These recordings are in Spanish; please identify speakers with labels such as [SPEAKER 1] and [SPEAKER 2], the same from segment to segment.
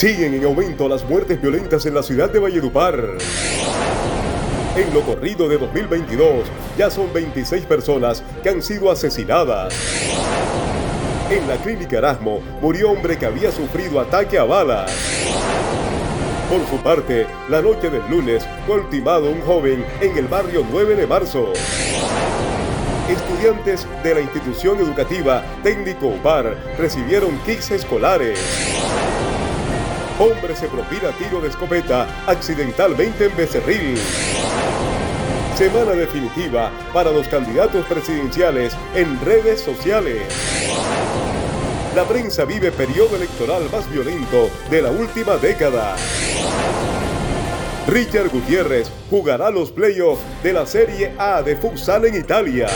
[SPEAKER 1] Siguen en aumento las muertes violentas en la ciudad de Valledupar. En lo corrido de 2022 ya son 26 personas que han sido asesinadas. En la clínica Erasmo murió hombre que había sufrido ataque a balas. Por su parte, la noche del lunes fue ultimado un joven en el barrio 9 de marzo. Estudiantes de la institución educativa Técnico UPAR recibieron kits escolares. Hombre se propina tiro de escopeta accidentalmente en Becerril. Semana definitiva para los candidatos presidenciales en redes sociales. La prensa vive periodo electoral más violento de la última década. Richard Gutiérrez jugará los playoffs de la Serie A de futsal en Italia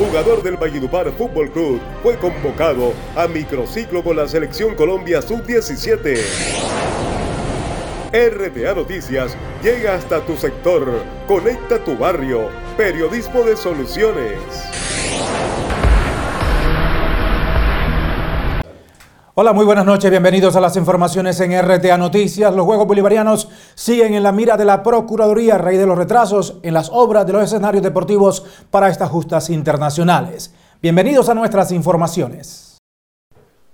[SPEAKER 1] jugador del Valledupar Fútbol Club, fue convocado a microciclo con la selección Colombia Sub-17. RTA Noticias llega hasta tu sector, conecta tu barrio, periodismo de soluciones.
[SPEAKER 2] Hola, muy buenas noches, bienvenidos a las informaciones en RTA Noticias. Los Juegos Bolivarianos siguen en la mira de la Procuraduría a raíz de los retrasos en las obras de los escenarios deportivos para estas justas internacionales. Bienvenidos a nuestras informaciones.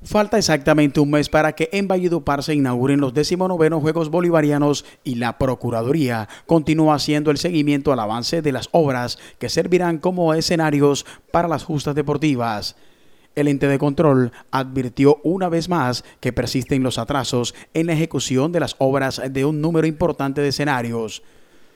[SPEAKER 3] Falta exactamente un mes para que en Valledupar se inauguren los 19 Juegos Bolivarianos y la Procuraduría continúa haciendo el seguimiento al avance de las obras que servirán como escenarios para las justas deportivas. El ente de control advirtió una vez más que persisten los atrasos en la ejecución de las obras de un número importante de escenarios.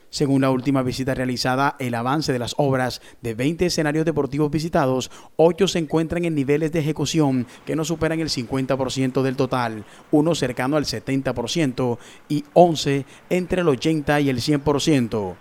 [SPEAKER 3] Según la última visita realizada, el avance de las obras de 20 escenarios deportivos visitados, 8 se encuentran en niveles de ejecución que no superan el 50% del total, uno cercano al 70% y 11 entre el 80 y el 100%.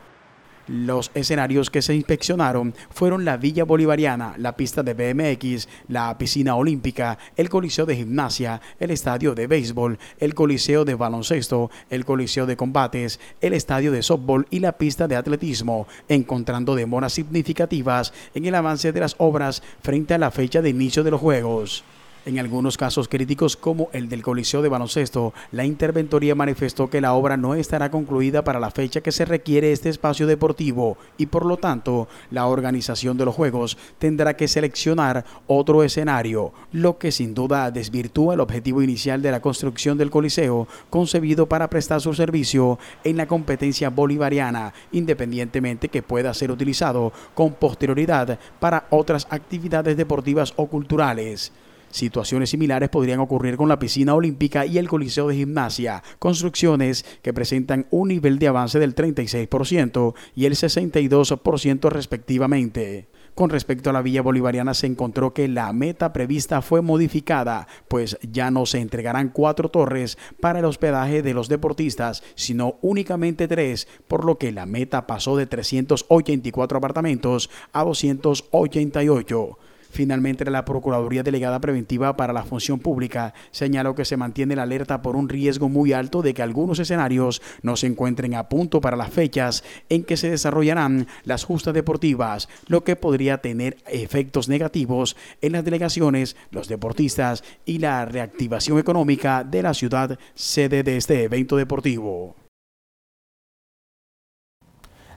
[SPEAKER 3] Los escenarios que se inspeccionaron fueron la Villa Bolivariana, la pista de BMX, la piscina olímpica, el coliseo de gimnasia, el estadio de béisbol, el coliseo de baloncesto, el coliseo de combates, el estadio de softball y la pista de atletismo, encontrando demoras significativas en el avance de las obras frente a la fecha de inicio de los Juegos. En algunos casos críticos como el del Coliseo de Baloncesto, la interventoría manifestó que la obra no estará concluida para la fecha que se requiere este espacio deportivo y por lo tanto la organización de los Juegos tendrá que seleccionar otro escenario, lo que sin duda desvirtúa el objetivo inicial de la construcción del Coliseo concebido para prestar su servicio en la competencia bolivariana, independientemente que pueda ser utilizado con posterioridad para otras actividades deportivas o culturales. Situaciones similares podrían ocurrir con la piscina olímpica y el coliseo de gimnasia, construcciones que presentan un nivel de avance del 36% y el 62% respectivamente. Con respecto a la Villa Bolivariana se encontró que la meta prevista fue modificada, pues ya no se entregarán cuatro torres para el hospedaje de los deportistas, sino únicamente tres, por lo que la meta pasó de 384 apartamentos a 288. Finalmente, la Procuraduría Delegada Preventiva para la Función Pública señaló que se mantiene la alerta por un riesgo muy alto de que algunos escenarios no se encuentren a punto para las fechas en que se desarrollarán las justas deportivas, lo que podría tener efectos negativos en las delegaciones, los deportistas y la reactivación económica de la ciudad sede de este evento deportivo.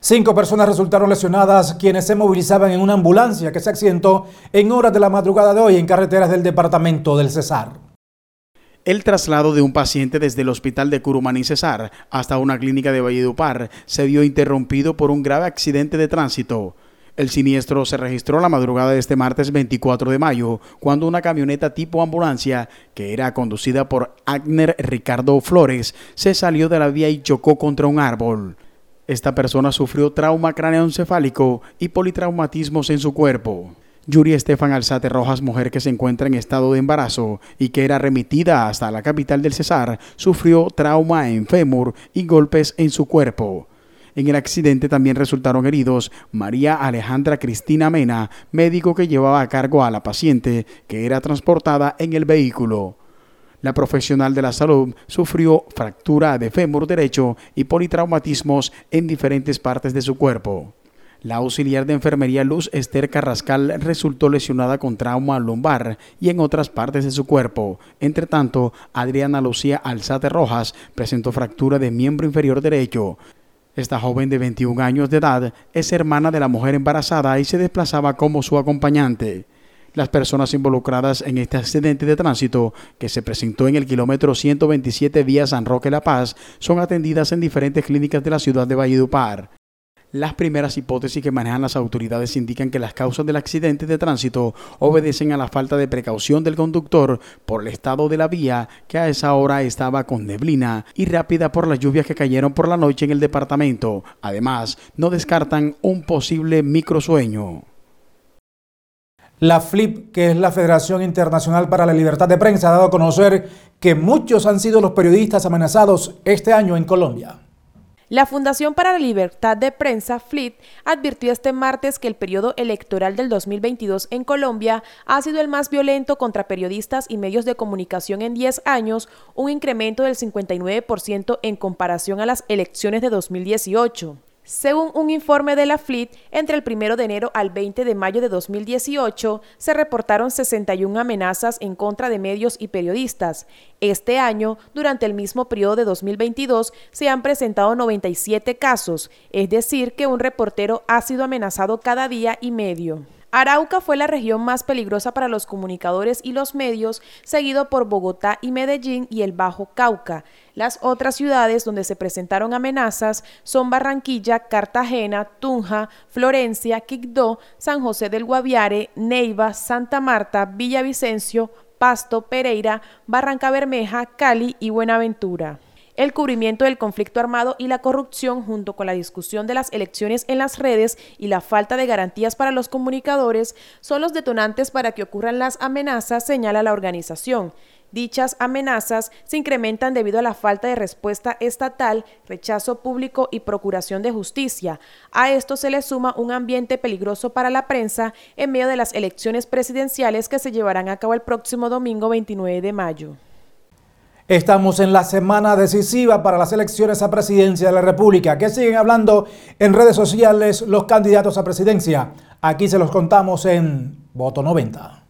[SPEAKER 2] Cinco personas resultaron lesionadas quienes se movilizaban en una ambulancia que se accidentó en horas de la madrugada de hoy en carreteras del departamento del Cesar.
[SPEAKER 3] El traslado de un paciente desde el hospital de Curumaní Cesar hasta una clínica de Valledupar se vio interrumpido por un grave accidente de tránsito. El siniestro se registró la madrugada de este martes 24 de mayo, cuando una camioneta tipo ambulancia, que era conducida por Agner Ricardo Flores, se salió de la vía y chocó contra un árbol. Esta persona sufrió trauma cráneoencefálico y politraumatismos en su cuerpo. Yuri Estefan Alzate Rojas, mujer que se encuentra en estado de embarazo y que era remitida hasta la capital del Cesar, sufrió trauma en fémur y golpes en su cuerpo. En el accidente también resultaron heridos María Alejandra Cristina Mena, médico que llevaba a cargo a la paciente, que era transportada en el vehículo. La profesional de la salud sufrió fractura de fémur derecho y politraumatismos en diferentes partes de su cuerpo. La auxiliar de enfermería Luz Esther Carrascal resultó lesionada con trauma lumbar y en otras partes de su cuerpo. Entre tanto, Adriana Lucía Alzate Rojas presentó fractura de miembro inferior derecho. Esta joven de 21 años de edad es hermana de la mujer embarazada y se desplazaba como su acompañante. Las personas involucradas en este accidente de tránsito, que se presentó en el kilómetro 127 vía San Roque La Paz, son atendidas en diferentes clínicas de la ciudad de Valledupar. Las primeras hipótesis que manejan las autoridades indican que las causas del accidente de tránsito obedecen a la falta de precaución del conductor por el estado de la vía que a esa hora estaba con neblina y rápida por las lluvias que cayeron por la noche en el departamento. Además, no descartan un posible microsueño.
[SPEAKER 2] La FLIP, que es la Federación Internacional para la Libertad de Prensa, ha dado a conocer que muchos han sido los periodistas amenazados este año en Colombia.
[SPEAKER 4] La Fundación para la Libertad de Prensa, FLIT, advirtió este martes que el periodo electoral del 2022 en Colombia ha sido el más violento contra periodistas y medios de comunicación en 10 años, un incremento del 59% en comparación a las elecciones de 2018. Según un informe de la FLIT, entre el 1 de enero al 20 de mayo de 2018 se reportaron 61 amenazas en contra de medios y periodistas. Este año, durante el mismo periodo de 2022, se han presentado 97 casos, es decir, que un reportero ha sido amenazado cada día y medio. Arauca fue la región más peligrosa para los comunicadores y los medios, seguido por Bogotá y Medellín y el Bajo Cauca. Las otras ciudades donde se presentaron amenazas son Barranquilla, Cartagena, Tunja, Florencia, Quibdó, San José del Guaviare, Neiva, Santa Marta, Villavicencio, Pasto, Pereira, Barranca Bermeja, Cali y Buenaventura el cubrimiento del conflicto armado y la corrupción junto con la discusión de las elecciones en las redes y la falta de garantías para los comunicadores son los detonantes para que ocurran las amenazas, señala la organización. Dichas amenazas se incrementan debido a la falta de respuesta estatal, rechazo público y procuración de justicia. A esto se le suma un ambiente peligroso para la prensa en medio de las elecciones presidenciales que se llevarán a cabo el próximo domingo 29 de mayo.
[SPEAKER 2] Estamos en la semana decisiva para las elecciones a presidencia de la República, que siguen hablando en redes sociales los candidatos a presidencia. Aquí se los contamos en Voto 90.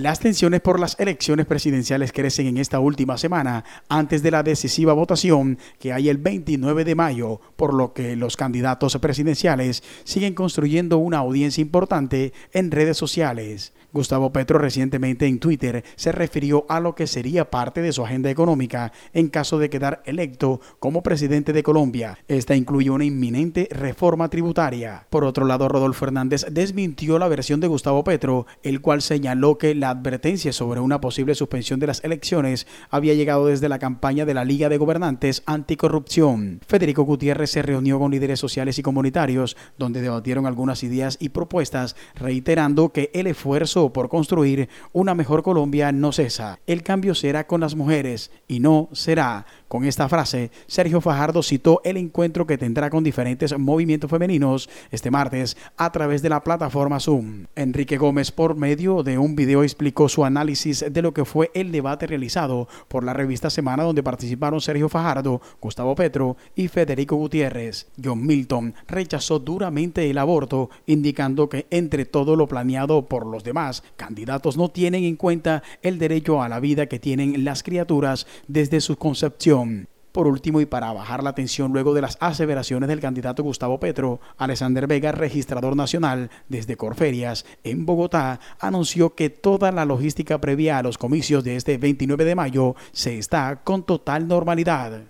[SPEAKER 3] Las tensiones por las elecciones presidenciales crecen en esta última semana antes de la decisiva votación que hay el 29 de mayo, por lo que los candidatos presidenciales siguen construyendo una audiencia importante en redes sociales. Gustavo Petro recientemente en Twitter se refirió a lo que sería parte de su agenda económica en caso de quedar electo como presidente de Colombia. Esta incluye una inminente reforma tributaria. Por otro lado, Rodolfo Hernández desmintió la versión de Gustavo Petro, el cual señaló que la advertencia sobre una posible suspensión de las elecciones había llegado desde la campaña de la Liga de Gobernantes Anticorrupción. Federico Gutiérrez se reunió con líderes sociales y comunitarios, donde debatieron algunas ideas y propuestas, reiterando que el esfuerzo por construir una mejor Colombia no cesa. El cambio será con las mujeres y no será con esta frase, Sergio Fajardo citó el encuentro que tendrá con diferentes movimientos femeninos este martes a través de la plataforma Zoom. Enrique Gómez, por medio de un video, explicó su análisis de lo que fue el debate realizado por la revista Semana, donde participaron Sergio Fajardo, Gustavo Petro y Federico Gutiérrez. John Milton rechazó duramente el aborto, indicando que entre todo lo planeado por los demás candidatos no tienen en cuenta el derecho a la vida que tienen las criaturas desde su concepción por último, y para bajar la tensión luego de las aseveraciones del candidato Gustavo Petro, Alexander Vega, registrador nacional desde Corferias, en Bogotá, anunció que toda la logística previa a los comicios de este 29 de mayo se está con total normalidad.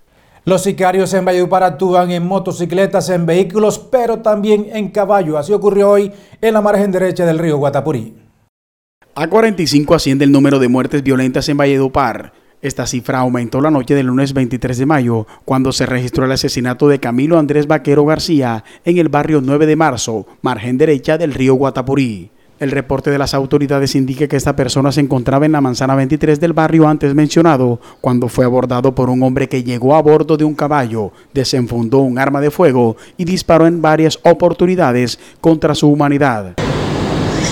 [SPEAKER 2] Los sicarios en Valledupar actúan en motocicletas, en vehículos, pero también en caballo. Así ocurrió hoy en la margen derecha del río Guatapurí.
[SPEAKER 3] A 45 asciende el número de muertes violentas en Valledupar. Esta cifra aumentó la noche del lunes 23 de mayo, cuando se registró el asesinato de Camilo Andrés Vaquero García en el barrio 9 de marzo, margen derecha del río Guatapurí. El reporte de las autoridades indica que esta persona se encontraba en la manzana 23 del barrio antes mencionado cuando fue abordado por un hombre que llegó a bordo de un caballo, desenfundó un arma de fuego y disparó en varias oportunidades contra su humanidad.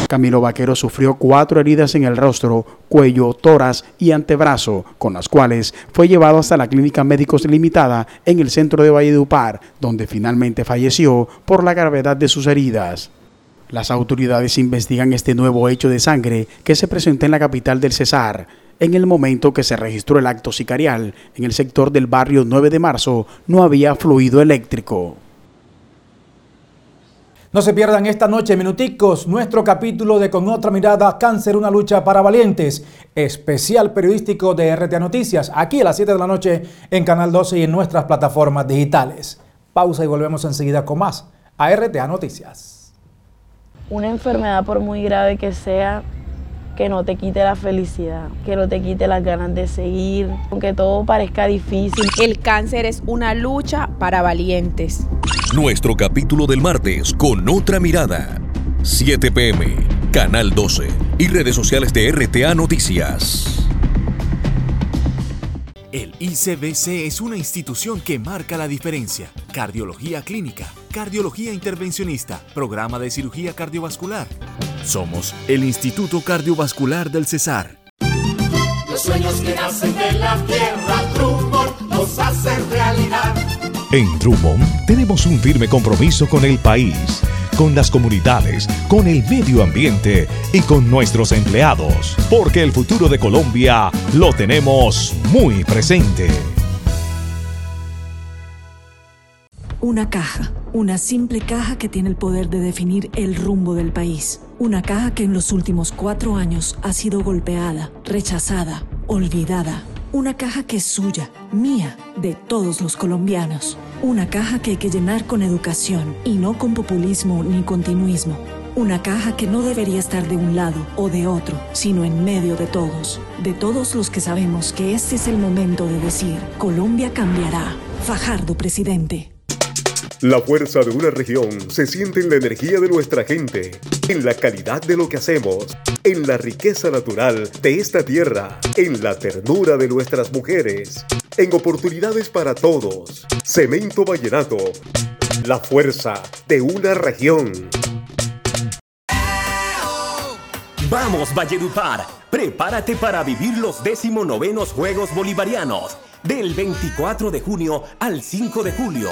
[SPEAKER 3] Camilo Vaquero sufrió cuatro heridas en el rostro, cuello, toras y antebrazo, con las cuales fue llevado hasta la Clínica Médicos Limitada en el centro de Valledupar, donde finalmente falleció por la gravedad de sus heridas. Las autoridades investigan este nuevo hecho de sangre que se presentó en la capital del Cesar. En el momento que se registró el acto sicarial, en el sector del barrio 9 de marzo, no había fluido eléctrico.
[SPEAKER 2] No se pierdan esta noche, minuticos, nuestro capítulo de Con otra mirada, Cáncer, una lucha para valientes, especial periodístico de RTA Noticias, aquí a las 7 de la noche en Canal 12 y en nuestras plataformas digitales. Pausa y volvemos enseguida con más a RTA Noticias.
[SPEAKER 5] Una enfermedad, por muy grave que sea, que no te quite la felicidad, que no te quite las ganas de seguir, aunque todo parezca difícil.
[SPEAKER 6] El cáncer es una lucha para valientes.
[SPEAKER 7] Nuestro capítulo del martes con otra mirada. 7 pm, Canal 12 y redes sociales de RTA Noticias.
[SPEAKER 8] El ICBC es una institución que marca la diferencia. Cardiología clínica, cardiología intervencionista, programa de cirugía cardiovascular. Somos el Instituto Cardiovascular del Cesar.
[SPEAKER 9] Los sueños que nacen de la tierra, Drummond los hacen realidad.
[SPEAKER 10] En Drummond tenemos un firme compromiso con el país, con las comunidades, con el medio ambiente y con nuestros empleados, porque el futuro de Colombia lo tenemos muy presente.
[SPEAKER 11] Una caja, una simple caja que tiene el poder de definir el rumbo del país. Una caja que en los últimos cuatro años ha sido golpeada, rechazada, olvidada. Una caja que es suya, mía, de todos los colombianos. Una caja que hay que llenar con educación y no con populismo ni continuismo. Una caja que no debería estar de un lado o de otro, sino en medio de todos. De todos los que sabemos que este es el momento de decir, Colombia cambiará. Fajardo, presidente.
[SPEAKER 1] La fuerza de una región se siente en la energía de nuestra gente, en la calidad de lo que hacemos, en la riqueza natural de esta tierra, en la ternura de nuestras mujeres, en oportunidades para todos. Cemento Vallenato, la fuerza de una región.
[SPEAKER 12] Vamos, Valledupar, prepárate para vivir los 19 Juegos Bolivarianos, del 24 de junio al 5 de julio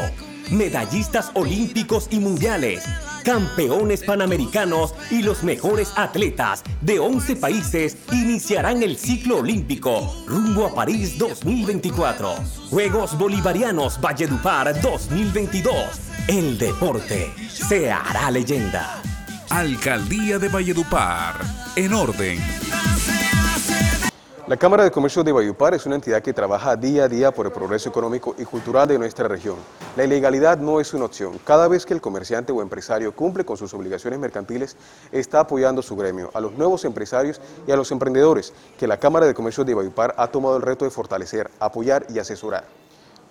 [SPEAKER 12] medallistas olímpicos y mundiales, campeones panamericanos y los mejores atletas de 11 países iniciarán el ciclo olímpico rumbo a París 2024. Juegos Bolivarianos Valledupar 2022. El deporte se hará leyenda.
[SPEAKER 13] Alcaldía de Valledupar. En orden.
[SPEAKER 14] La Cámara de Comercio de Valledupar es una entidad que trabaja día a día por el progreso económico y cultural de nuestra región. La ilegalidad no es una opción. Cada vez que el comerciante o empresario cumple con sus obligaciones mercantiles, está apoyando su gremio, a los nuevos empresarios y a los emprendedores, que la Cámara de Comercio de Valledupar ha tomado el reto de fortalecer, apoyar y asesorar.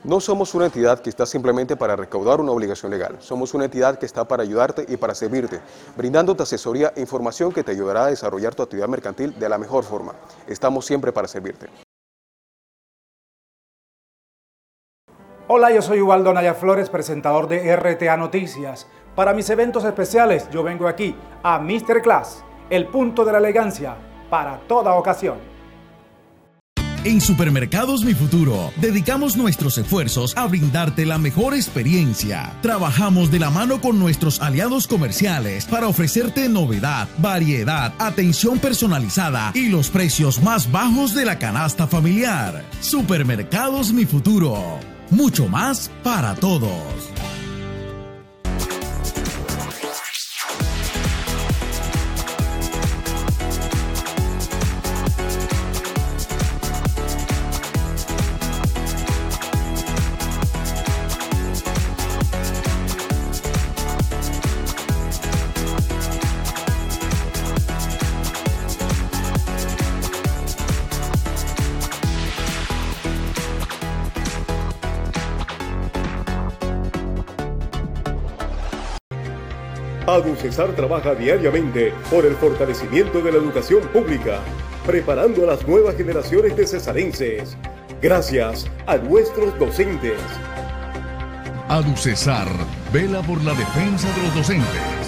[SPEAKER 14] No somos una entidad que está simplemente para recaudar una obligación legal, somos una entidad que está para ayudarte y para servirte, brindándote asesoría e información que te ayudará a desarrollar tu actividad mercantil de la mejor forma. Estamos siempre para servirte.
[SPEAKER 2] Hola, yo soy Ubaldo Naya Flores, presentador de RTA Noticias. Para mis eventos especiales yo vengo aquí a Mr. Class, el punto de la elegancia para toda ocasión.
[SPEAKER 15] En Supermercados Mi Futuro dedicamos nuestros esfuerzos a brindarte la mejor experiencia. Trabajamos de la mano con nuestros aliados comerciales para ofrecerte novedad, variedad, atención personalizada y los precios más bajos de la canasta familiar. Supermercados Mi Futuro. Mucho más para todos.
[SPEAKER 1] Cesar trabaja diariamente por el fortalecimiento de la educación pública, preparando a las nuevas generaciones de cesarenses. Gracias a nuestros docentes.
[SPEAKER 10] Cesar vela por la defensa de los docentes.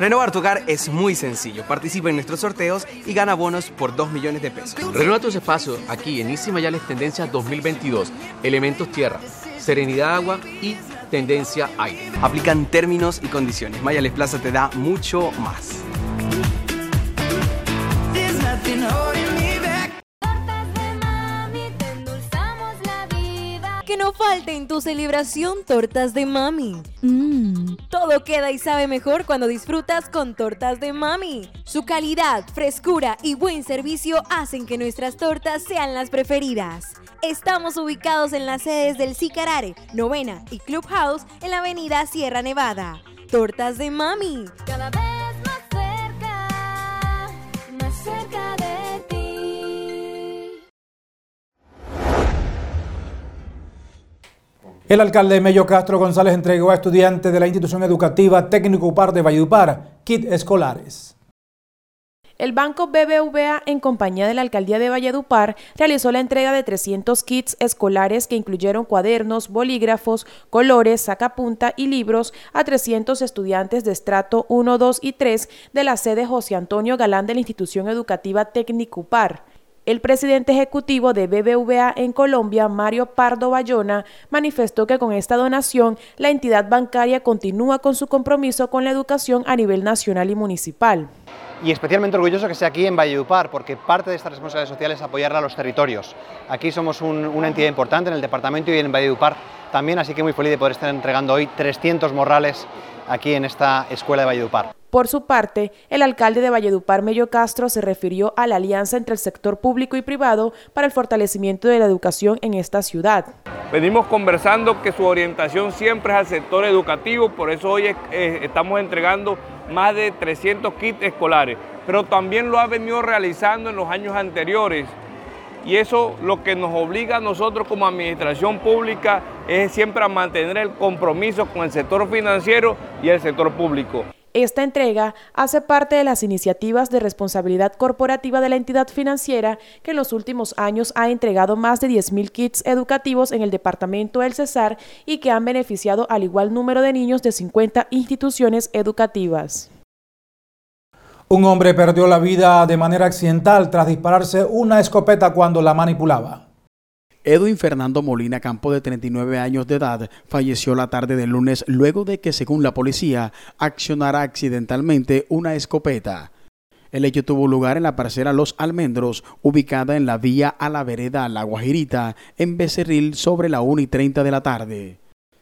[SPEAKER 16] Renovar tu hogar es muy sencillo. Participa en nuestros sorteos y gana bonos por 2 millones de pesos.
[SPEAKER 17] Renueva tus espacios aquí en Easy Mayales Tendencia 2022. Elementos tierra, serenidad agua y tendencia aire.
[SPEAKER 16] Aplican términos y condiciones. Mayales Plaza te da mucho más.
[SPEAKER 18] No falte en tu celebración tortas de mami. Mmm, todo queda y sabe mejor cuando disfrutas con tortas de mami. Su calidad, frescura y buen servicio hacen que nuestras tortas sean las preferidas. Estamos ubicados en las sedes del Sicarare, Novena y Clubhouse en la avenida Sierra Nevada. Tortas de mami. Cada vez más cerca, más cerca
[SPEAKER 2] El alcalde Mello Castro González entregó a estudiantes de la institución educativa Técnico Par de Valledupar kit escolares.
[SPEAKER 4] El Banco BBVA, en compañía de la Alcaldía de Valledupar, realizó la entrega de 300 kits escolares que incluyeron cuadernos, bolígrafos, colores, sacapunta y libros a 300 estudiantes de estrato 1, 2 y 3 de la sede José Antonio Galán de la institución educativa Técnico-Par. El presidente ejecutivo de BBVA en Colombia, Mario Pardo Bayona, manifestó que con esta donación la entidad bancaria continúa con su compromiso con la educación a nivel nacional y municipal
[SPEAKER 19] y especialmente orgulloso que sea aquí en Valledupar, porque parte de esta responsabilidad social es apoyar a los territorios. Aquí somos un, una entidad importante en el departamento y en Valledupar también, así que muy feliz de poder estar entregando hoy 300 morrales aquí en esta escuela de Valledupar.
[SPEAKER 4] Por su parte, el alcalde de Valledupar, Mello Castro, se refirió a la alianza entre el sector público y privado para el fortalecimiento de la educación en esta ciudad.
[SPEAKER 20] Venimos conversando que su orientación siempre es al sector educativo, por eso hoy estamos entregando más de 300 kits escolares, pero también lo ha venido realizando en los años anteriores. Y eso lo que nos obliga a nosotros como administración pública es siempre a mantener el compromiso con el sector financiero y el sector público.
[SPEAKER 4] Esta entrega hace parte de las iniciativas de responsabilidad corporativa de la entidad financiera que en los últimos años ha entregado más de 10.000 kits educativos en el departamento del Cesar y que han beneficiado al igual número de niños de 50 instituciones educativas.
[SPEAKER 2] Un hombre perdió la vida de manera accidental tras dispararse una escopeta cuando la manipulaba.
[SPEAKER 3] Edwin Fernando Molina Campo, de 39 años de edad, falleció la tarde del lunes luego de que, según la policía, accionara accidentalmente una escopeta. El hecho tuvo lugar en la parcela Los Almendros, ubicada en la vía a la vereda La Guajirita, en Becerril, sobre la 1 y 30 de la tarde.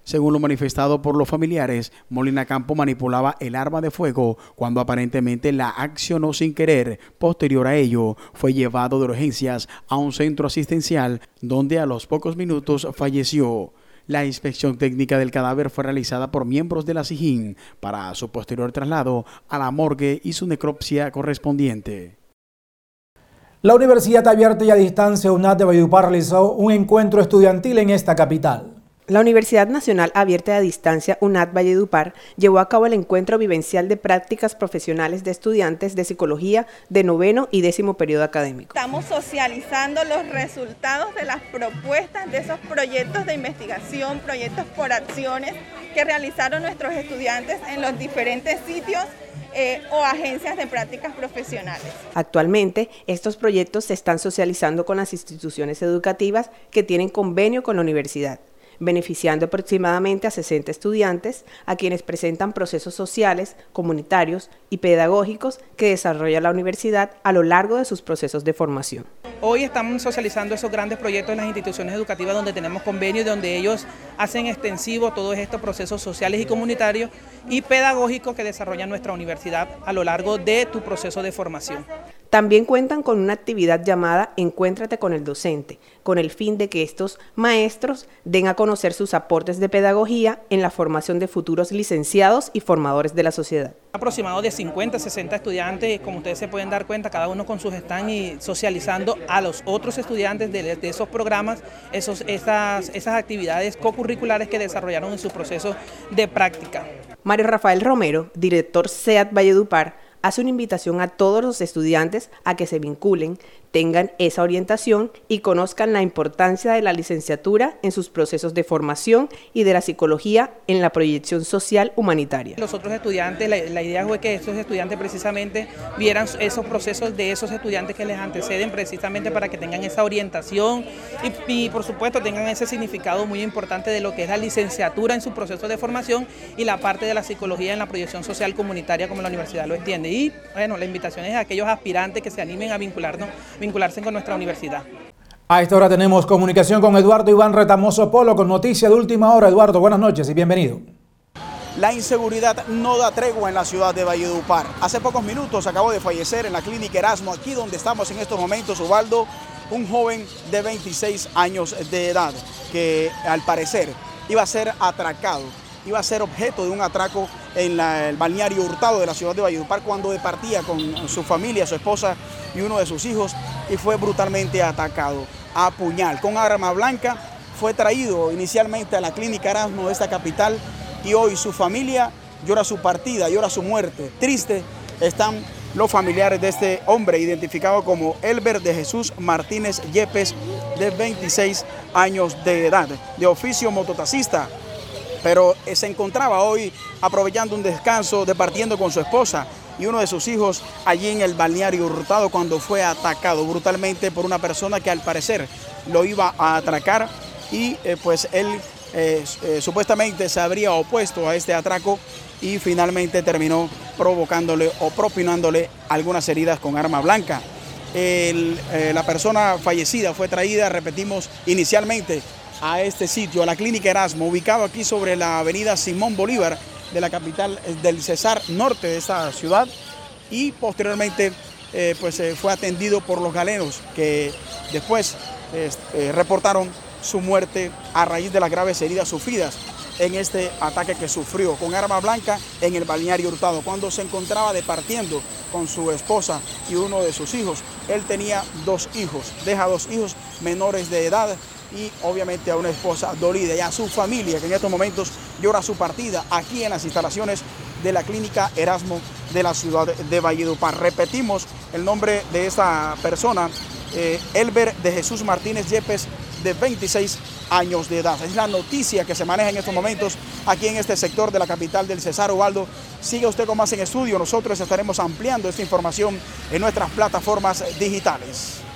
[SPEAKER 3] Según lo manifestado por los familiares, Molina Campo manipulaba el arma de fuego cuando aparentemente la accionó sin querer. Posterior a ello, fue llevado de urgencias a un centro asistencial donde a los pocos minutos falleció. La inspección técnica del cadáver fue realizada por miembros de la SIJIN para su posterior traslado a la morgue y su necropsia correspondiente.
[SPEAKER 2] La Universidad Abierta y a Distancia UNAD de Valledupar realizó un encuentro estudiantil en esta capital.
[SPEAKER 6] La Universidad Nacional Abierta a Distancia, UNAD Valledupar, llevó a cabo el encuentro vivencial de prácticas profesionales de estudiantes de psicología de noveno y décimo periodo académico.
[SPEAKER 21] Estamos socializando los resultados de las propuestas de esos proyectos de investigación, proyectos por acciones que realizaron nuestros estudiantes en los diferentes sitios eh, o agencias de prácticas profesionales.
[SPEAKER 6] Actualmente, estos proyectos se están socializando con las instituciones educativas que tienen convenio con la universidad beneficiando aproximadamente a 60 estudiantes, a quienes presentan procesos sociales, comunitarios y pedagógicos que desarrolla la universidad a lo largo de sus procesos de formación.
[SPEAKER 22] Hoy estamos socializando esos grandes proyectos en las instituciones educativas donde tenemos convenios, donde ellos hacen extensivo todos estos procesos sociales y comunitarios y pedagógicos que desarrolla nuestra universidad a lo largo de tu proceso de formación.
[SPEAKER 6] También cuentan con una actividad llamada Encuéntrate con el docente, con el fin de que estos maestros den a conocer sus aportes de pedagogía en la formación de futuros licenciados y formadores de la sociedad.
[SPEAKER 22] Aproximado de 50, 60 estudiantes, como ustedes se pueden dar cuenta, cada uno con sus están y socializando a los otros estudiantes de, esos programas, esos, esas, esas actividades co-curriculares que desarrollaron en su proceso de práctica.
[SPEAKER 6] Mario Rafael Romero, director SEAT Valledupar, hace una invitación a todos los estudiantes a que se vinculen tengan esa orientación y conozcan la importancia de la licenciatura en sus procesos de formación y de la psicología en la proyección social humanitaria.
[SPEAKER 22] Los otros estudiantes, la, idea fue que estos estudiantes precisamente vieran esos procesos de esos estudiantes que les anteceden precisamente para que tengan esa orientación y, y por supuesto tengan ese significado muy importante de lo que es la licenciatura en su proceso de formación y la parte de la psicología en la proyección social comunitaria como la universidad lo extiende. Y bueno, la invitación es a aquellos aspirantes que se animen a vincularnos vincularse con nuestra universidad.
[SPEAKER 2] A esta hora tenemos comunicación con Eduardo Iván Retamoso Polo con noticia de última hora. Eduardo, buenas noches y bienvenido.
[SPEAKER 23] La inseguridad no da tregua en la ciudad de Valledupar. Hace pocos minutos acabó de fallecer en la clínica Erasmo, aquí donde estamos en estos momentos, Ubaldo, un joven de 26 años de edad que al parecer iba a ser atracado, iba a ser objeto de un atraco en el balneario Hurtado de la ciudad de Valledupar cuando departía con su familia, su esposa y uno de sus hijos y fue brutalmente atacado a puñal. Con arma blanca fue traído inicialmente a la clínica Erasmo de esta capital y hoy su familia llora su partida, llora su muerte. Triste están los familiares de este hombre identificado como Elber de Jesús Martínez Yepes de 26 años de edad, de oficio mototaxista, pero se encontraba hoy aprovechando un descanso, departiendo con su esposa y uno de sus hijos allí en el balneario Hurtado cuando fue atacado brutalmente por una persona que al parecer lo iba a atracar y eh, pues él eh, eh, supuestamente se habría opuesto a este atraco y finalmente terminó provocándole o propinándole algunas heridas con arma blanca. la persona fallecida fue traída, repetimos, inicialmente a este sitio, a la clínica Erasmo, ubicado aquí sobre la avenida Simón Bolívar, de la capital eh, del Cesar Norte de esta ciudad y posteriormente eh, pues, eh, fue atendido por los galenos que después reportaron su muerte a raíz de las graves heridas sufridas en este ataque que sufrió con arma blanca en el balneario Hurtado cuando se encontraba departiendo con su esposa y uno de sus hijos. Él tenía dos hijos, deja dos hijos menores de edad y obviamente a una esposa dolida y a su familia que en estos momentos llora su partida aquí en las instalaciones de la clínica Erasmo de la ciudad de Valledupar. Repetimos el nombre de esta persona, eh, Elber de Jesús Martínez Yepes, de 26 años de edad. Es la noticia que se maneja en estos momentos aquí en este sector de la capital del Cesar Ubaldo. Sigue usted con más en estudio, nosotros estaremos ampliando esta información en nuestras plataformas digitales.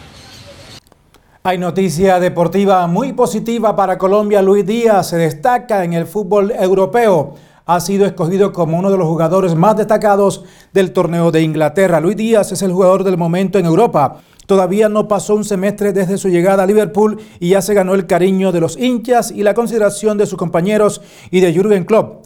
[SPEAKER 2] Hay noticia deportiva muy positiva para Colombia. Luis Díaz se destaca en el fútbol europeo. Ha sido escogido como uno de los jugadores más destacados del torneo de Inglaterra. Luis Díaz es el jugador del momento en Europa. Todavía no pasó un semestre desde su llegada a Liverpool y ya se ganó el cariño de los hinchas y la consideración de sus compañeros y de Jürgen Klopp.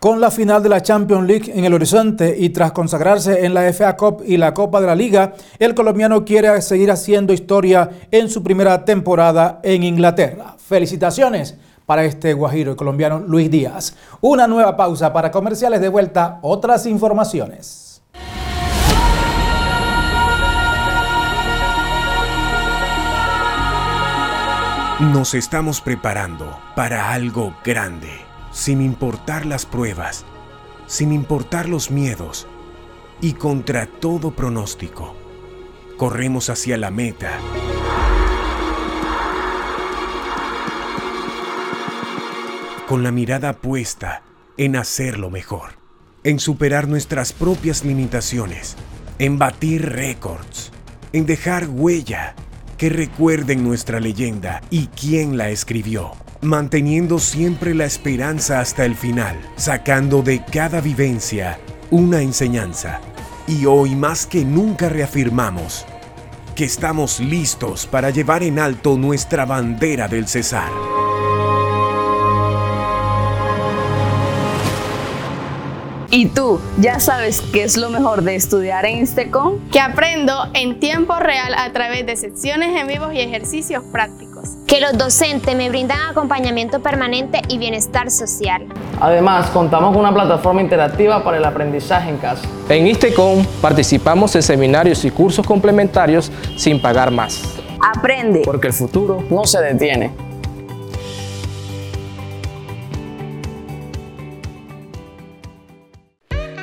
[SPEAKER 2] Con la final de la Champions League en el horizonte y tras consagrarse en la FA Cup y la Copa de la Liga, el colombiano quiere seguir haciendo historia en su primera temporada en Inglaterra. Felicitaciones para este guajiro colombiano Luis Díaz. Una nueva pausa para comerciales de vuelta, otras informaciones.
[SPEAKER 24] Nos estamos preparando para algo grande sin importar las pruebas, sin importar los miedos y contra todo pronóstico. Corremos hacia la meta. Con la mirada puesta en hacerlo mejor, en superar nuestras propias limitaciones, en batir récords, en dejar huella que recuerden nuestra leyenda y quién la escribió manteniendo siempre la esperanza hasta el final, sacando de cada vivencia una enseñanza. Y hoy más que nunca reafirmamos que estamos listos para llevar en alto nuestra bandera del Cesar.
[SPEAKER 25] ¿Y tú ya sabes qué es lo mejor de estudiar en Instecom?
[SPEAKER 26] Que aprendo en tiempo real a través de secciones en vivos y ejercicios prácticos.
[SPEAKER 27] Que los docentes me brindan acompañamiento permanente y bienestar social.
[SPEAKER 28] Además, contamos con una plataforma interactiva para el aprendizaje en casa.
[SPEAKER 29] En Istecom participamos en seminarios y cursos complementarios sin pagar más.
[SPEAKER 25] Aprende.
[SPEAKER 28] Porque el futuro no se detiene.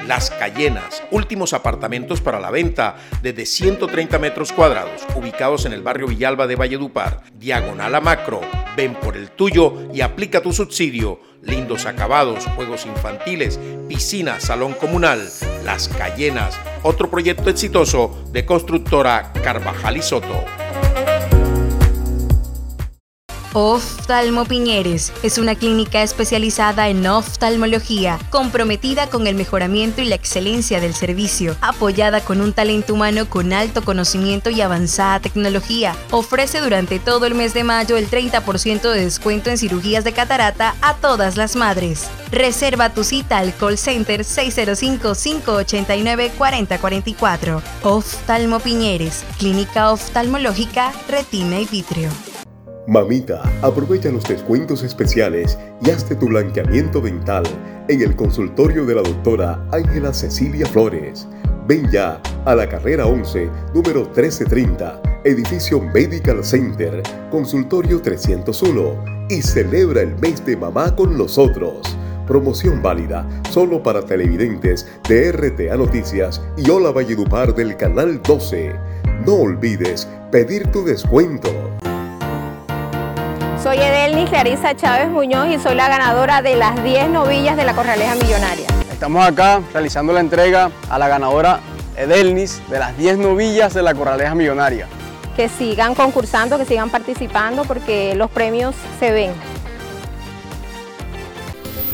[SPEAKER 30] Las Cayenas, últimos apartamentos para la venta desde 130 metros cuadrados, ubicados en el barrio Villalba de Valledupar, diagonal a macro. Ven por el tuyo y aplica tu subsidio. Lindos acabados, juegos infantiles, piscina, salón comunal. Las Cayenas, otro proyecto exitoso de constructora Carvajal y Soto.
[SPEAKER 31] Oftalmo Piñeres es una clínica especializada en oftalmología, comprometida con el mejoramiento y la excelencia del servicio, apoyada con un talento humano con alto conocimiento y avanzada tecnología. Ofrece durante todo el mes de mayo el 30% de descuento en cirugías de catarata a todas las madres. Reserva tu cita al call center 605-589-4044. Oftalmo Piñeres, Clínica Oftalmológica, Retina y Vitrio.
[SPEAKER 1] Mamita, aprovecha los descuentos especiales y hazte tu blanqueamiento dental en el consultorio de la doctora Ángela Cecilia Flores. Ven ya a la carrera 11, número 1330, edificio Medical Center, consultorio 301 y celebra el mes de mamá con nosotros. Promoción válida solo para televidentes de RTA Noticias y Hola Valledupar del Canal 12. No olvides pedir tu descuento.
[SPEAKER 32] Soy Edelnis Clarisa Chávez Muñoz y soy la ganadora de las 10 novillas de la Corraleja Millonaria.
[SPEAKER 33] Estamos acá realizando la entrega a la ganadora Edelnis de las 10 novillas de la Corraleja Millonaria.
[SPEAKER 32] Que sigan concursando, que sigan participando porque los premios se ven.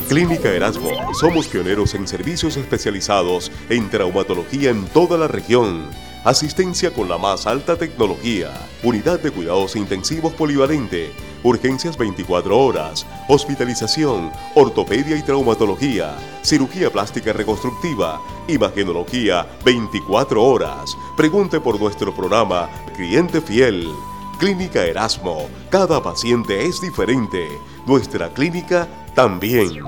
[SPEAKER 1] Clínica Erasmo. Somos pioneros en servicios especializados en traumatología en toda la región asistencia con la más alta tecnología, unidad de cuidados intensivos polivalente, urgencias 24 horas, hospitalización, ortopedia y traumatología, cirugía plástica reconstructiva, imagenología 24 horas. Pregunte por nuestro programa Cliente Fiel. Clínica Erasmo. Cada paciente es diferente. Nuestra clínica también.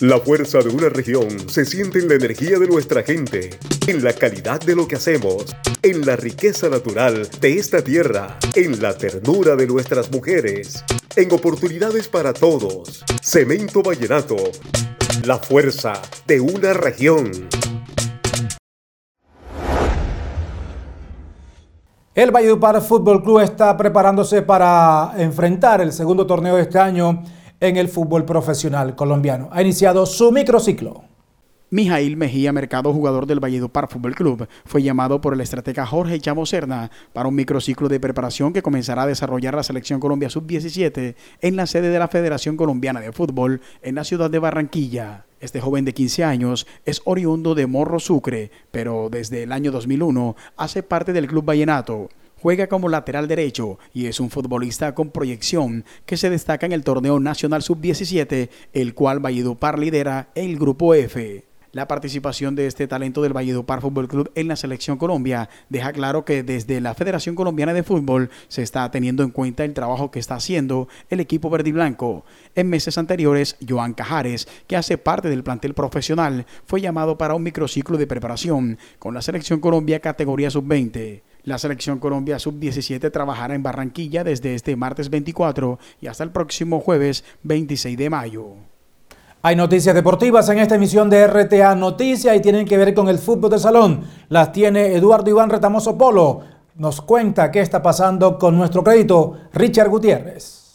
[SPEAKER 1] La fuerza de una región se siente en la energía de nuestra gente, en la calidad de lo que hacemos, en la riqueza natural de esta tierra, en la ternura de nuestras mujeres, en oportunidades para todos. Cemento Vallenato, la fuerza de una región.
[SPEAKER 2] El Valledupar Fútbol Club está preparándose para enfrentar el segundo torneo de este año en el fútbol profesional colombiano. Ha iniciado su microciclo.
[SPEAKER 3] Mijail Mejía Mercado, jugador del Valledupar Fútbol Club, fue llamado por el estratega Jorge Chamo Serna para un microciclo de preparación que comenzará a desarrollar la Selección Colombia Sub-17 en la sede de la Federación Colombiana de Fútbol en la ciudad de Barranquilla. Este joven de 15 años es oriundo de Morro Sucre, pero desde el año 2001 hace parte del Club Vallenato. Juega como lateral derecho y es un futbolista con proyección que se destaca en el torneo nacional sub-17, el cual Valledupar lidera el grupo F. La participación de este talento del Valledupar Fútbol Club en la selección Colombia deja claro que desde la Federación Colombiana de Fútbol se está teniendo en cuenta el trabajo que está haciendo el equipo verde y blanco. En meses anteriores, Joan Cajares, que hace parte del plantel profesional, fue llamado para un microciclo de preparación con la selección Colombia categoría sub-20. La selección Colombia sub-17 trabajará en Barranquilla desde este martes 24 y hasta el próximo jueves 26 de mayo.
[SPEAKER 2] Hay noticias deportivas en esta emisión de RTA Noticias y tienen que ver con el fútbol de salón. Las tiene Eduardo Iván Retamoso Polo. Nos cuenta qué está pasando con nuestro crédito, Richard Gutiérrez.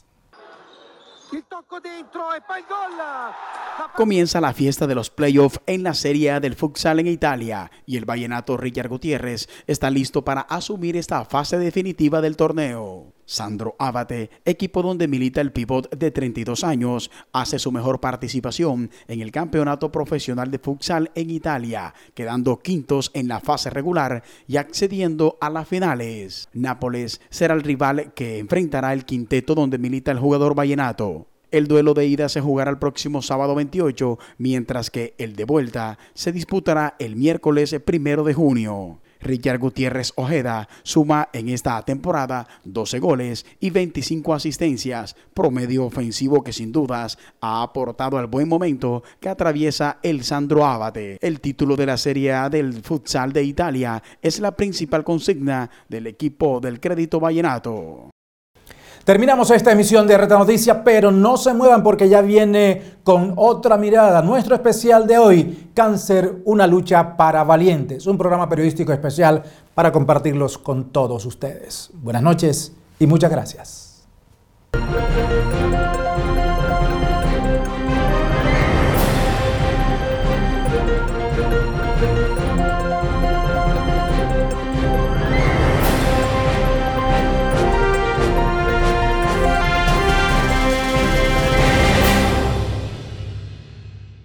[SPEAKER 3] Comienza la fiesta de los playoffs en la Serie A del futsal en Italia y el vallenato Richard Gutiérrez está listo para asumir esta fase definitiva del torneo. Sandro Abate, equipo donde milita el pivot de 32 años, hace su mejor participación en el campeonato profesional de futsal en Italia, quedando quintos en la fase regular y accediendo a las finales. Nápoles será el rival que enfrentará el quinteto donde milita el jugador vallenato. El duelo de ida se jugará el próximo sábado 28, mientras que el de vuelta se disputará el miércoles primero de junio. Richard Gutiérrez Ojeda suma en esta temporada 12 goles y 25 asistencias, promedio ofensivo que sin dudas ha aportado al buen momento que atraviesa el Sandro Abate. El título de la Serie A del futsal de Italia es la principal consigna del equipo del Crédito Vallenato.
[SPEAKER 2] Terminamos esta emisión de Reta Noticias, pero no se muevan porque ya viene con otra mirada. Nuestro especial de hoy, Cáncer, una lucha para valientes. Un programa periodístico especial para compartirlos con todos ustedes. Buenas noches y muchas gracias.